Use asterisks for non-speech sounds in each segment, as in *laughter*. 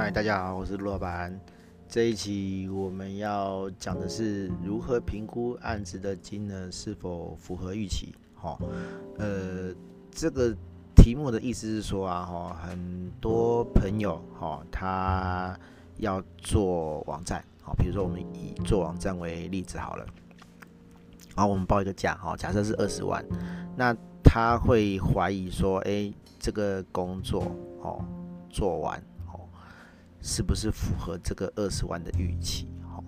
嗨，大家好，我是陆老板。这一期我们要讲的是如何评估案子的金额是否符合预期。哈，呃，这个题目的意思是说啊，哈，很多朋友哈，他要做网站，好，比如说我们以做网站为例子好了，好我们报一个价，哈，假设是二十万，那他会怀疑说，哎，这个工作，哦，做完。是不是符合这个二十万的预期？好，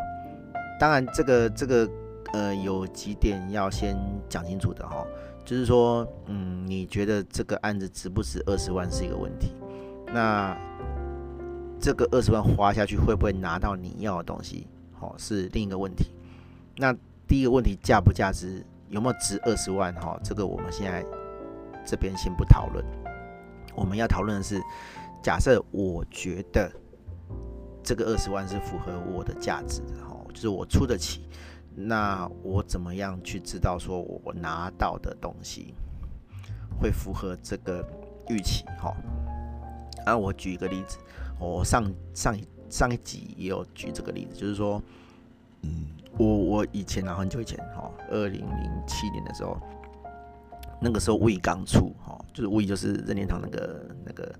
当然这个这个呃有几点要先讲清楚的哈，就是说，嗯，你觉得这个案子值不值二十万是一个问题，那这个二十万花下去会不会拿到你要的东西？好，是另一个问题。那第一个问题价不价值，有没有值二十万？哈，这个我们现在这边先不讨论，我们要讨论的是，假设我觉得。这个二十万是符合我的价值的哈，就是我出得起，那我怎么样去知道说我拿到的东西会符合这个预期哈？啊，我举一个例子，我上上一上一集也有举这个例子，就是说，嗯，我我以前啊很久以前哈，二零零七年的时候，那个时候微刚出哈，就是微就是任天堂那个那个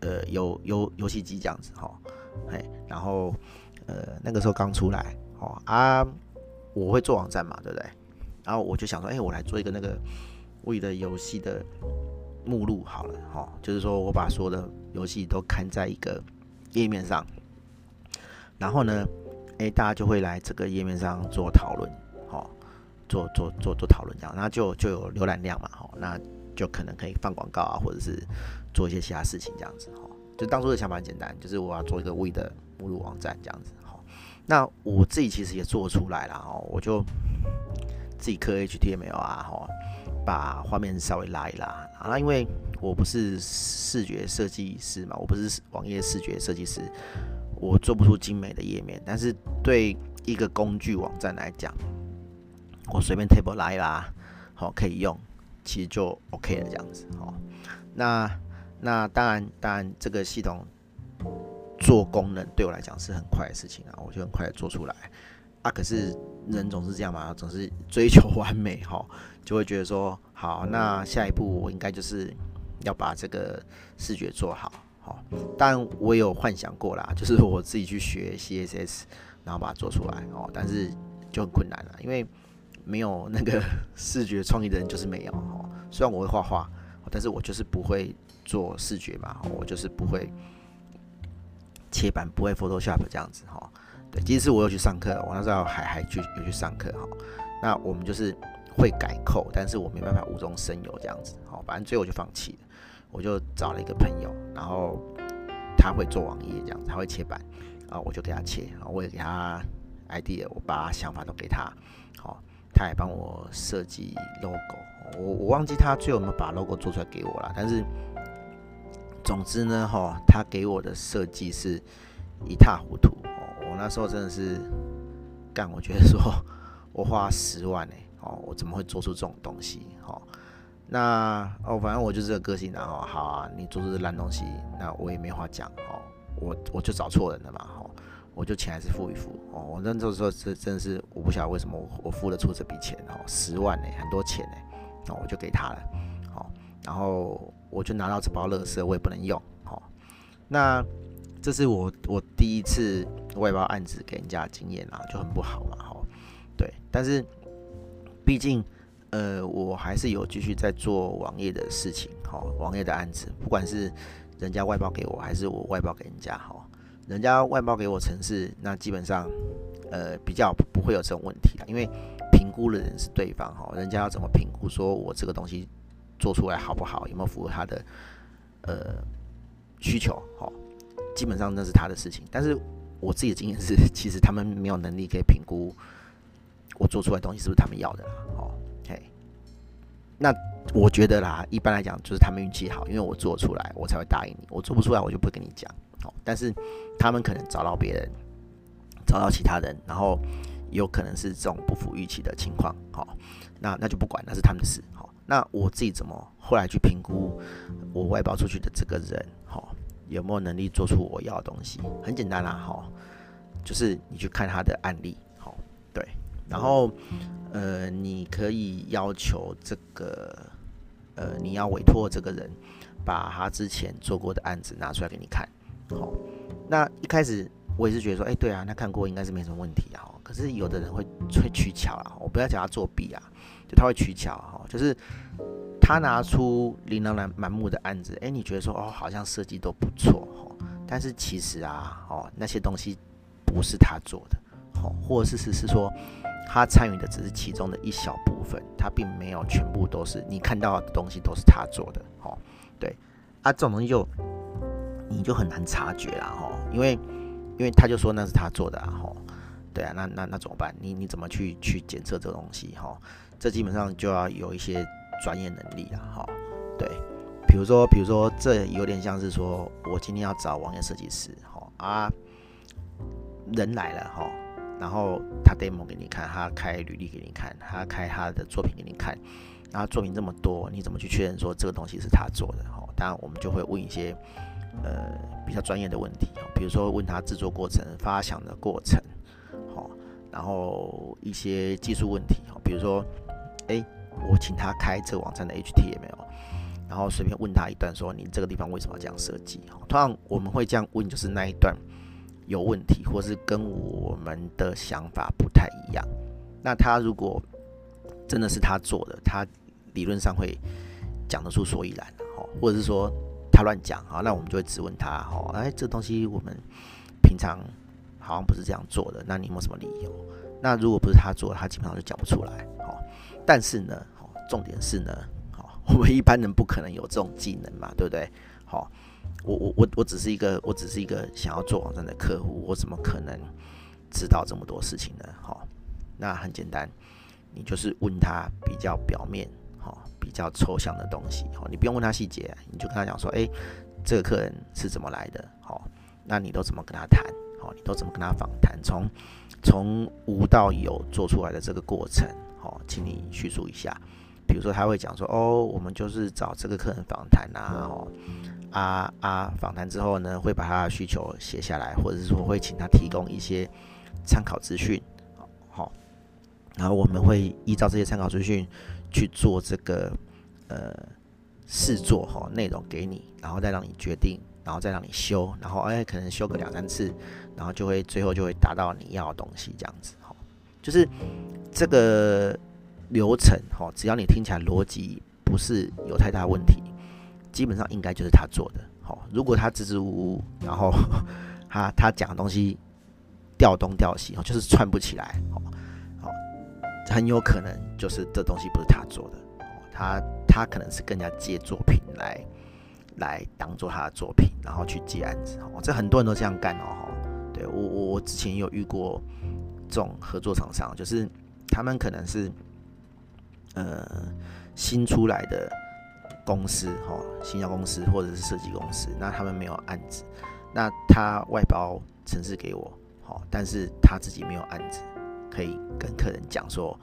呃游游游戏机这样子哈。哎，然后，呃，那个时候刚出来，哦啊，我会做网站嘛，对不对？然后我就想说，哎，我来做一个那个 Wii 的游戏的目录好了，哦，就是说我把所有的游戏都看在一个页面上，然后呢，哎，大家就会来这个页面上做讨论，哦，做做做做讨论这样，那就就有浏览量嘛，哦，那就可能可以放广告啊，或者是做一些其他事情这样子，哦。就当初的想法很简单，就是我要做一个 Wii 的目录网站这样子。好，那我自己其实也做出来了哦，我就自己刻 HTML 啊，哈，把画面稍微拉一拉啊。那因为我不是视觉设计师嘛，我不是网页视觉设计师，我做不出精美的页面。但是对一个工具网站来讲，我随便 table 拉一拉，好，可以用，其实就 OK 了这样子。好，那。那当然，当然，这个系统做功能对我来讲是很快的事情啊，我就很快的做出来啊。可是人总是这样嘛，总是追求完美哈，就会觉得说，好，那下一步我应该就是要把这个视觉做好，好。当然我有幻想过啦，就是我自己去学 CSS，然后把它做出来哦，但是就很困难了，因为没有那个视觉创意的人就是没有哦。虽然我会画画，但是我就是不会。做视觉嘛，我就是不会切板，不会 Photoshop 这样子哈。对，其实我有去上课，我那时候还还去有去上课哈。那我们就是会改扣，但是我没办法无中生有这样子。好，反正最后我就放弃了。我就找了一个朋友，然后他会做网页这样子，他会切板啊，我就给他切，我也给他 idea，我把想法都给他，好，他也帮我设计 logo。我我忘记他最后有没有把 logo 做出来给我了，但是。总之呢，哈，他给我的设计是一塌糊涂哦。我那时候真的是干，我觉得说我花十万呢，哦，我怎么会做出这种东西？哈，那哦，反正我就是这个个性，然后好啊，你做出这烂东西，那我也没话讲，哦，我我就找错人了嘛，哈，我就钱还是付一付，哦，我那时候说这真的是我不晓得为什么我我付得出这笔钱，哦，十万呢，很多钱呢，那我就给他了，好，然后。我就拿到这包垃圾，我也不能用，好，那这是我我第一次外包案子给人家的经验啊，就很不好嘛，哈，对，但是毕竟呃，我还是有继续在做网页的事情，哈，网页的案子，不管是人家外包给我，还是我外包给人家，哈，人家外包给我城市，那基本上呃比较不会有这种问题的，因为评估的人是对方，哈，人家要怎么评估说我这个东西。做出来好不好？有没有符合他的呃需求？好，基本上那是他的事情。但是我自己的经验是，*laughs* 其实他们没有能力可以评估我做出来东西是不是他们要的啦。哦，OK，那我觉得啦，一般来讲就是他们运气好，因为我做出来，我才会答应你。我做不出来，我就不会跟你讲。好，但是他们可能找到别人，找到其他人，然后有可能是这种不符预期的情况。好，那那就不管，那是他们的事。好。那我自己怎么后来去评估我外包出去的这个人，哈，有没有能力做出我要的东西？很简单啦，哈，就是你去看他的案例，好，对，然后呃，你可以要求这个呃，你要委托这个人把他之前做过的案子拿出来给你看，好，那一开始我也是觉得说，哎，对啊，那看过应该是没什么问题啊，可是有的人会会取巧啊，我不要讲他作弊啊，他会取巧哈，就是。他拿出琳琅满目的案子，诶，你觉得说哦，好像设计都不错哦，但是其实啊，哦，那些东西不是他做的，哦，或者是是是说他参与的只是其中的一小部分，他并没有全部都是你看到的东西都是他做的，哦，对，啊，这种东西就你就很难察觉啦，哦，因为因为他就说那是他做的，啊，吼，对啊，那那那怎么办？你你怎么去去检测这个东西，哈，这基本上就要有一些。专业能力了，哈，对，比如说，比如说，这有点像是说，我今天要找网页设计师，哈啊，人来了，哈，然后他 demo 给你看，他开履历给你看，他开他的作品给你看，然后作品这么多，你怎么去确认说这个东西是他做的？哈，当然我们就会问一些呃比较专业的问题，比如说问他制作过程、发想的过程，好，然后一些技术问题，哈，比如说，哎。我请他开这个网站的 HTML，然后随便问他一段，说你这个地方为什么要这样设计？通常我们会这样问，就是那一段有问题，或是跟我们的想法不太一样。那他如果真的是他做的，他理论上会讲得出所以然，哦或者是说他乱讲啊，那我们就会质问他，哦，哎，这东西我们平常好像不是这样做的，那你有没有什么理由？那如果不是他做，他基本上就讲不出来。但是呢，重点是呢，*laughs* 我们一般人不可能有这种技能嘛，对不对？好，我我我我只是一个，我只是一个想要做网站的客户，我怎么可能知道这么多事情呢？好，那很简单，你就是问他比较表面，好，比较抽象的东西，好，你不用问他细节，你就跟他讲说，诶，这个客人是怎么来的？好，那你都怎么跟他谈？好，你都怎么跟他访谈？从从无到有做出来的这个过程。哦，请你叙述一下，比如说他会讲说，哦，我们就是找这个客人访谈啊，哦，啊啊，访谈之后呢，会把他的需求写下来，或者是说会请他提供一些参考资讯，好，然后我们会依照这些参考资讯去做这个呃试做哈内容给你，然后再让你决定，然后再让你修，然后哎可能修个两三次，然后就会最后就会达到你要的东西这样子，哈，就是。这个流程哈，只要你听起来逻辑不是有太大问题，基本上应该就是他做的。好，如果他支支吾吾，然后 *laughs* 他他讲的东西调东调西，就是串不起来，好，很有可能就是这东西不是他做的，他他可能是更加借作品来来当做他的作品，然后去接案子。哦，这很多人都这样干哦。对我我我之前有遇过这种合作厂商，就是。他们可能是，呃，新出来的公司，哈，新销公司或者是设计公司，那他们没有案子，那他外包城市给我，好，但是他自己没有案子，可以跟客人讲说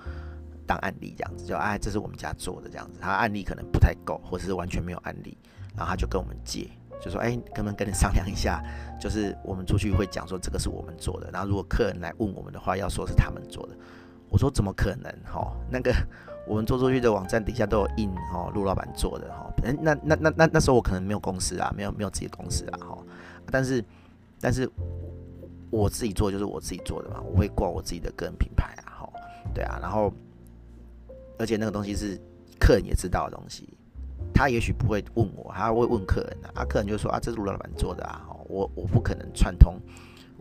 当案例这样子，就哎，这是我们家做的这样子，他案例可能不太够，或者是完全没有案例，然后他就跟我们借，就说哎，可不可以跟你商量一下，就是我们出去会讲说这个是我们做的，然后如果客人来问我们的话，要说是他们做的。我说怎么可能？哈，那个我们做出去的网站底下都有印，哈，陆老板做的，哈。那那那那那时候我可能没有公司啊，没有没有自己的公司啊，哈。但是但是我自己做就是我自己做的嘛，我会挂我自己的个人品牌啊，哈。对啊，然后而且那个东西是客人也知道的东西，他也许不会问我，他会问客人啊，啊，客人就说啊，这是陆老板做的啊，我我不可能串通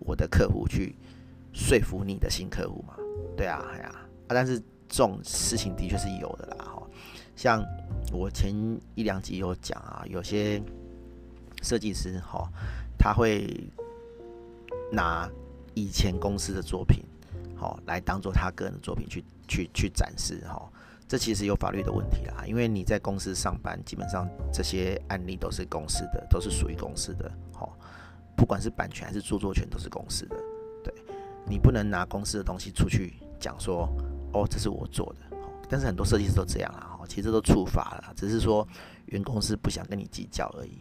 我的客户去说服你的新客户嘛。对啊，哎呀，啊，但是这种事情的确是有的啦，哈。像我前一两集有讲啊，有些设计师哈，他会拿以前公司的作品，好来当做他个人的作品去去去展示，哈。这其实有法律的问题啦，因为你在公司上班，基本上这些案例都是公司的，都是属于公司的，哈。不管是版权还是著作权，都是公司的，对，你不能拿公司的东西出去。讲说哦，这是我做的，但是很多设计师都这样啊，其实都触发了，只是说原公司不想跟你计较而已，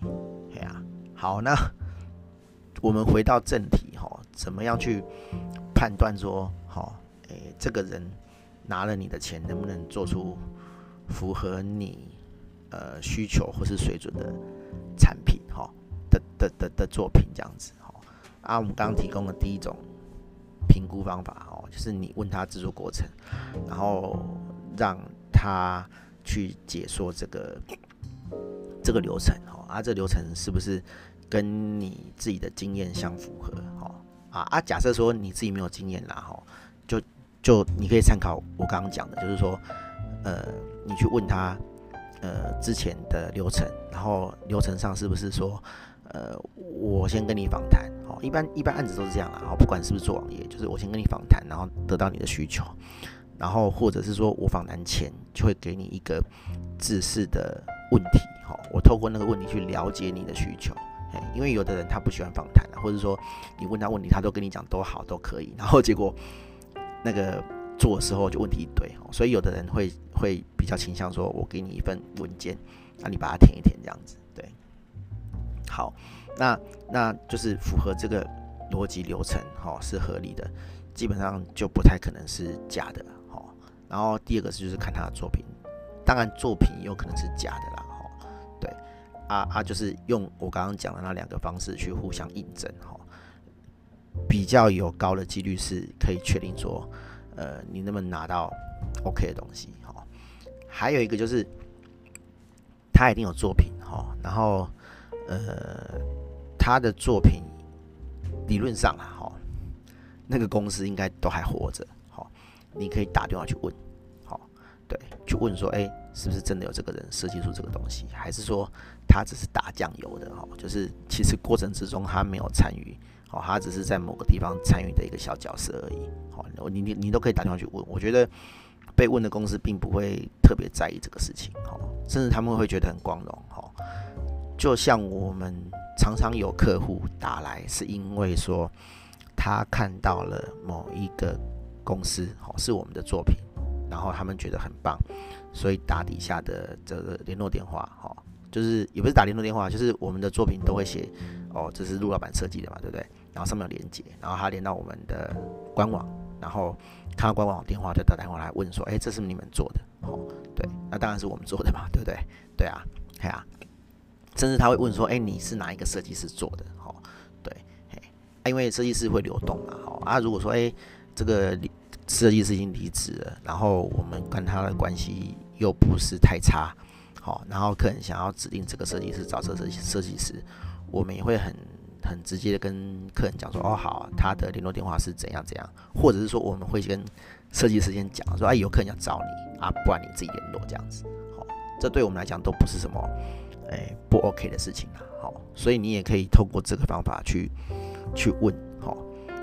对啊，好，那我们回到正题哈，怎么样去判断说，哈，诶，这个人拿了你的钱，能不能做出符合你呃需求或是水准的产品，哈的的的的作品这样子，哈啊，我们刚刚提供的第一种评估方法，哦，就是你问他制作过程，然后让他去解说这个。这个流程哦，啊，这流程是不是跟你自己的经验相符合？哦，啊啊，假设说你自己没有经验啦，哈，就就你可以参考我刚刚讲的，就是说，呃，你去问他，呃，之前的流程，然后流程上是不是说，呃，我先跟你访谈，哦，一般一般案子都是这样啦，哦，不管是不是做网页，就是我先跟你访谈，然后得到你的需求，然后或者是说我访谈前就会给你一个制式的问题。好，我透过那个问题去了解你的需求，因为有的人他不喜欢访谈，或者说你问他问题，他都跟你讲都好都可以，然后结果那个做的时候就问题一堆，所以有的人会会比较倾向说，我给你一份文件，那你把它填一填这样子，对，好，那那就是符合这个逻辑流程，哈，是合理的，基本上就不太可能是假的，好，然后第二个是就是看他的作品，当然作品有可能是假的啦对。啊啊，就是用我刚刚讲的那两个方式去互相印证哈，比较有高的几率是可以确定说，呃，你能不能拿到 OK 的东西哈。还有一个就是，他一定有作品哈，然后呃，他的作品理论上啊哈，那个公司应该都还活着哈，你可以打电话去问，好，对，去问说，哎，是不是真的有这个人设计出这个东西，还是说？他只是打酱油的哈，就是其实过程之中他没有参与，哦，他只是在某个地方参与的一个小角色而已。好，你你你都可以打电话去问，我觉得被问的公司并不会特别在意这个事情，哈，甚至他们会觉得很光荣，哈。就像我们常常有客户打来，是因为说他看到了某一个公司，哦，是我们的作品，然后他们觉得很棒，所以打底下的这个联络电话，哈。就是也不是打联络电话，就是我们的作品都会写哦，这是陆老板设计的嘛，对不对？然后上面有连接，然后他连到我们的官网，然后看到官网电话就打电话来问说，哎，这是你们做的？哦，对，那当然是我们做的嘛，对不对？对啊，对啊，甚至他会问说，哎，你是哪一个设计师做的？哦，对，嘿，因为设计师会流动嘛，哦啊，如果说哎，这个设计师已经离职了，然后我们跟他的关系又不是太差。好，然后客人想要指定这个设计师找这设计设计师，我们也会很很直接的跟客人讲说，哦好，他的联络电话是怎样怎样，或者是说我们会跟设计师先讲说，哎，有客人要找你啊，不然你自己联络这样子。好，这对我们来讲都不是什么哎不 OK 的事情啊。好，所以你也可以透过这个方法去去问，好，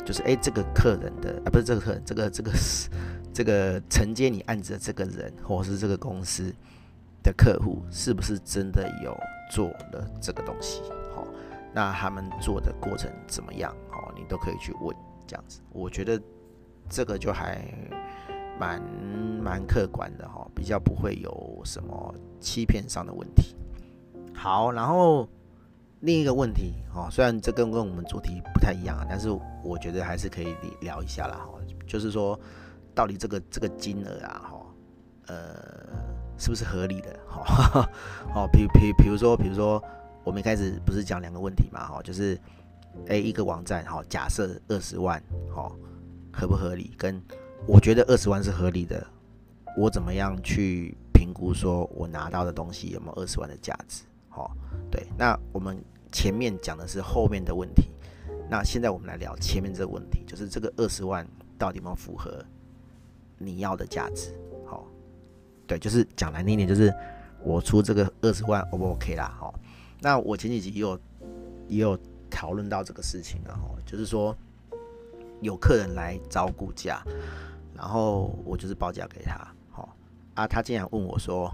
就是哎这个客人的啊不是这个客人，这个这个是这个承接你案子的这个人，或是这个公司。的客户是不是真的有做了这个东西？好，那他们做的过程怎么样？好，你都可以去问这样子。我觉得这个就还蛮蛮客观的哈，比较不会有什么欺骗上的问题。好，然后另一个问题哦，虽然这跟跟我们主题不太一样啊，但是我觉得还是可以聊一下啦。哈，就是说到底这个这个金额啊，哈，呃。是不是合理的？哈，好，*laughs* 比比比如说，比如说，我们一开始不是讲两个问题嘛？哈，就是，诶，一个网站，哈，假设二十万，哈，合不合理？跟我觉得二十万是合理的，我怎么样去评估说我拿到的东西有没有二十万的价值？哈，对。那我们前面讲的是后面的问题，那现在我们来聊前面这个问题，就是这个二十万到底有没有符合你要的价值？好对，就是讲难听点，就是我出这个二十万，O 不 OK 啦？哈，那我前几集也有也有讨论到这个事情，然后就是说有客人来找估价，然后我就是报价给他，好啊，他竟然问我说，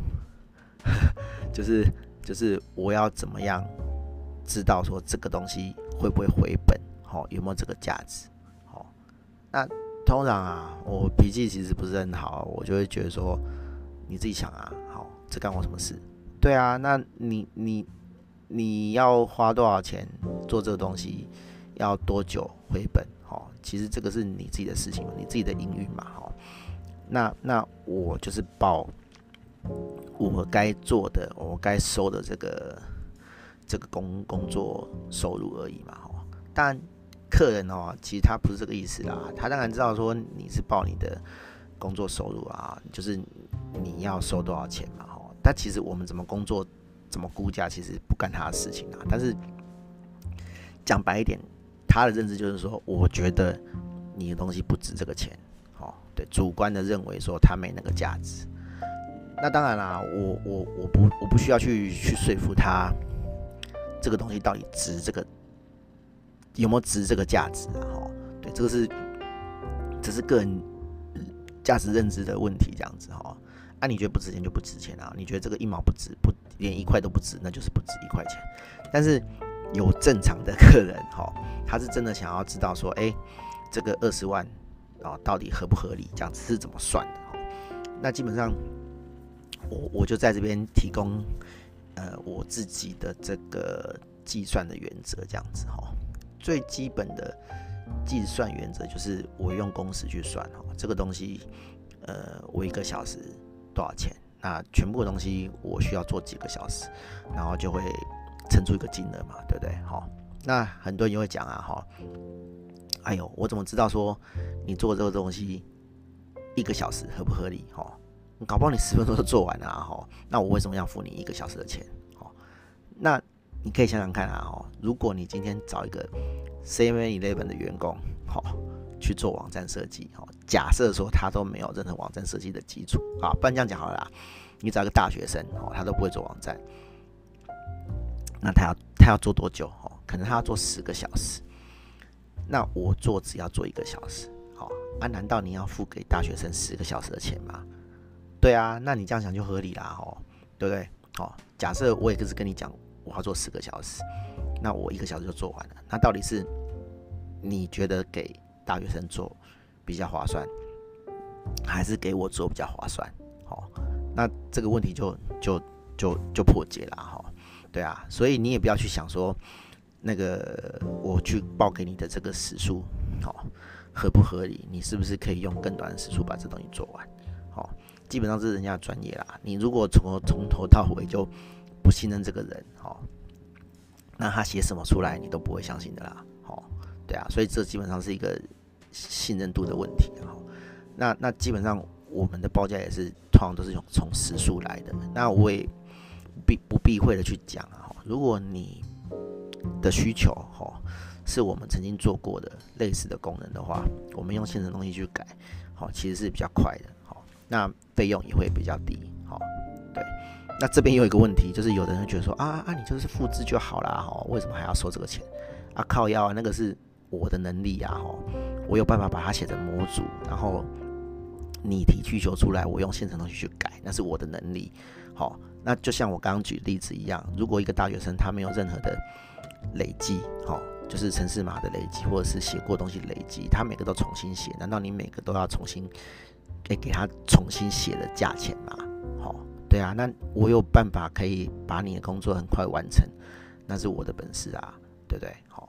*laughs* 就是就是我要怎么样知道说这个东西会不会回本？好，有没有这个价值？好，那通常啊，我脾气其实不是很好，我就会觉得说。你自己想啊，好，这干我什么事？对啊，那你你你要花多少钱做这个东西，要多久回本？哦，其实这个是你自己的事情，你自己的营运嘛，哦，那那我就是报我该做的，我该收的这个这个工工作收入而已嘛，哦，但客人哦，其实他不是这个意思啦，他当然知道说你是报你的工作收入啊，就是你要收多少钱嘛，哦，但其实我们怎么工作，怎么估价，其实不干他的事情啊，但是讲白一点。他的认知就是说，我觉得你的东西不值这个钱，哦，对，主观的认为说他没那个价值。那当然啦，我我我不我不需要去去说服他，这个东西到底值这个有没有值这个价值啊？哈，对，这个是这是个人价值认知的问题，这样子哈。啊，你觉得不值钱就不值钱啊？你觉得这个一毛不值，不连一块都不值，那就是不值一块钱。但是有正常的客人，哈。他是真的想要知道说，哎，这个二十万啊，到底合不合理？这样子是怎么算的？那基本上，我我就在这边提供呃我自己的这个计算的原则，这样子哈。最基本的计算原则就是我用工时去算哈，这个东西呃我一个小时多少钱？那全部的东西我需要做几个小时，然后就会乘出一个金额嘛，对不对？好。那很多人会讲啊，哈，哎呦，我怎么知道说你做这个东西一个小时合不合理？哈，搞不好你十分钟就做完了，啊哈，那我为什么要付你一个小时的钱？哦，那你可以想想看啊，哦，如果你今天找一个 Seven Eleven 的员工，好，去做网站设计，哦，假设说他都没有任何网站设计的基础，啊，不然这样讲好了啦，你找一个大学生，哦，他都不会做网站，那他要他要做多久？哦？可能他要做十个小时，那我做只要做一个小时，好啊？难道你要付给大学生十个小时的钱吗？对啊，那你这样想就合理啦，吼，对不对？哦，假设我也就是跟你讲，我要做十个小时，那我一个小时就做完了，那到底是你觉得给大学生做比较划算，还是给我做比较划算？好，那这个问题就就就就破解了，哈，对啊，所以你也不要去想说。那个我去报给你的这个时数，好合不合理？你是不是可以用更短的时数把这东西做完？基本上是人家的专业啦。你如果从从头到尾就不信任这个人，哦，那他写什么出来你都不会相信的啦。好，对啊，所以这基本上是一个信任度的问题。好，那那基本上我们的报价也是通常都是用从时数来的。那我也避不避讳的去讲啊，如果你的需求，哈，是我们曾经做过的类似的功能的话，我们用现成东西去改，好，其实是比较快的，那费用也会比较低，好，对。那这边有一个问题，就是有的人觉得说，啊啊，你就是复制就好啦，哈，为什么还要收这个钱？啊，靠腰啊，那个是我的能力啊，哈，我有办法把它写成模组，然后你提需求出来，我用现成东西去改，那是我的能力，好，那就像我刚刚举例子一样，如果一个大学生他没有任何的累积，好，就是程式码的累积，或者是写过东西累积，他每个都重新写，难道你每个都要重新给给他重新写的价钱嘛？好，对啊，那我有办法可以把你的工作很快完成，那是我的本事啊，对不对？好，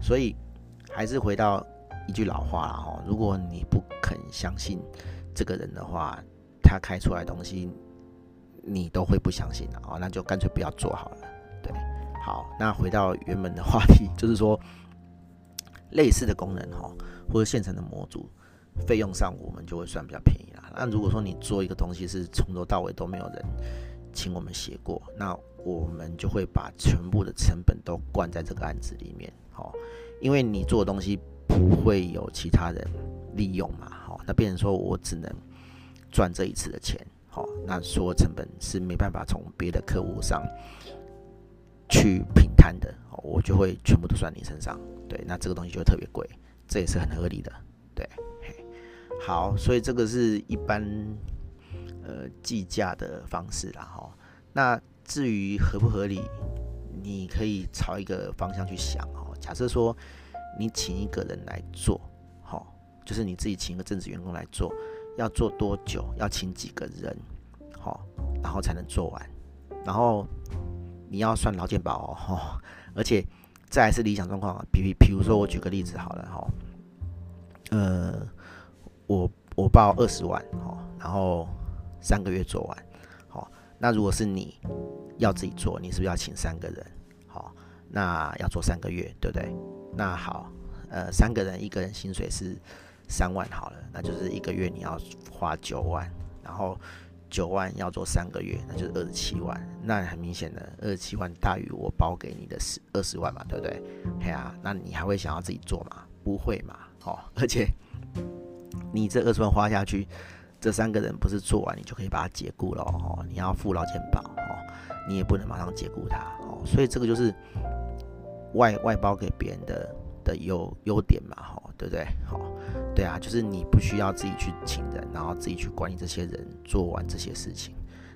所以还是回到一句老话啦，哈，如果你不肯相信这个人的话，他开出来东西你都会不相信的啊，那就干脆不要做好了。对好，那回到原本的话题，就是说类似的功能哈，或者现成的模组，费用上我们就会算比较便宜啦。那如果说你做一个东西是从头到尾都没有人请我们写过，那我们就会把全部的成本都灌在这个案子里面，好，因为你做的东西不会有其他人利用嘛，好，那变成说我只能赚这一次的钱，好，那所有成本是没办法从别的客户上。去平摊的，哦我就会全部都算你身上。对，那这个东西就会特别贵，这也是很合理的。对，好，所以这个是一般呃计价的方式啦。哈，那至于合不合理，你可以朝一个方向去想哦。假设说你请一个人来做，哈，就是你自己请一个正职员工来做，要做多久？要请几个人？好，然后才能做完，然后。你要算劳健保哦，而且再来是理想状况，比比如说我举个例子好了哈，呃，我我报二十万哦，然后三个月做完，好，那如果是你要自己做，你是不是要请三个人？好，那要做三个月，对不对？那好，呃，三个人一个人薪水是三万好了，那就是一个月你要花九万，然后。九万要做三个月，那就是二十七万。那很明显的，二十七万大于我包给你的十二十万嘛，对不对？嘿啊，那你还会想要自己做吗？不会嘛，哦。而且你这二十万花下去，这三个人不是做完你就可以把它解雇了哦。你要付劳健保哦，你也不能马上解雇他哦。所以这个就是外外包给别人的的优优点嘛，哈。对不对？好，对啊，就是你不需要自己去请人，然后自己去管理这些人做完这些事情，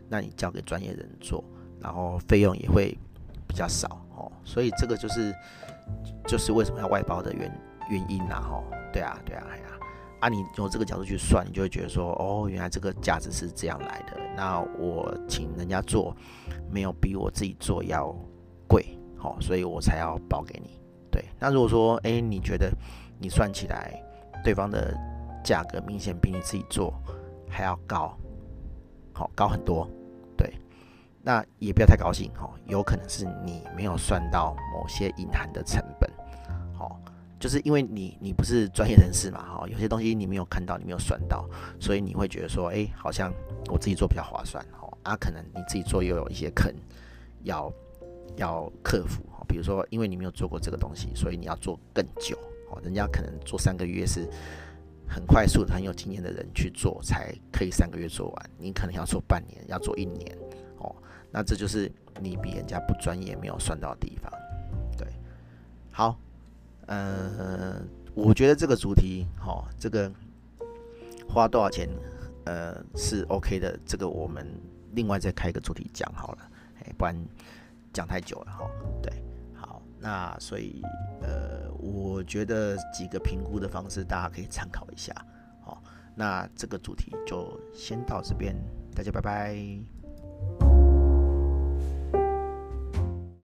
那你交给专业人做，然后费用也会比较少哦。所以这个就是就是为什么要外包的原原因啦，哈。对啊，对啊，哎呀，啊，你从这个角度去算，你就会觉得说，哦，原来这个价值是这样来的。那我请人家做，没有比我自己做要贵，好，所以我才要包给你。对，那如果说，哎，你觉得？你算起来，对方的价格明显比你自己做还要高，好高很多，对，那也不要太高兴哦，有可能是你没有算到某些隐含的成本，就是因为你你不是专业人士嘛，哈，有些东西你没有看到，你没有算到，所以你会觉得说，哎，好像我自己做比较划算，哦，啊，可能你自己做又有一些坑要要克服，比如说因为你没有做过这个东西，所以你要做更久。哦，人家可能做三个月是很快速的，很有经验的人去做才可以三个月做完，你可能要做半年，要做一年，哦，那这就是你比人家不专业，没有算到的地方。对，好，呃，我觉得这个主题，哦，这个花多少钱，呃，是 OK 的，这个我们另外再开一个主题讲好了，哎，不然讲太久了，哈，对。好那所以，呃，我觉得几个评估的方式大家可以参考一下。好，那这个主题就先到这边，大家拜拜。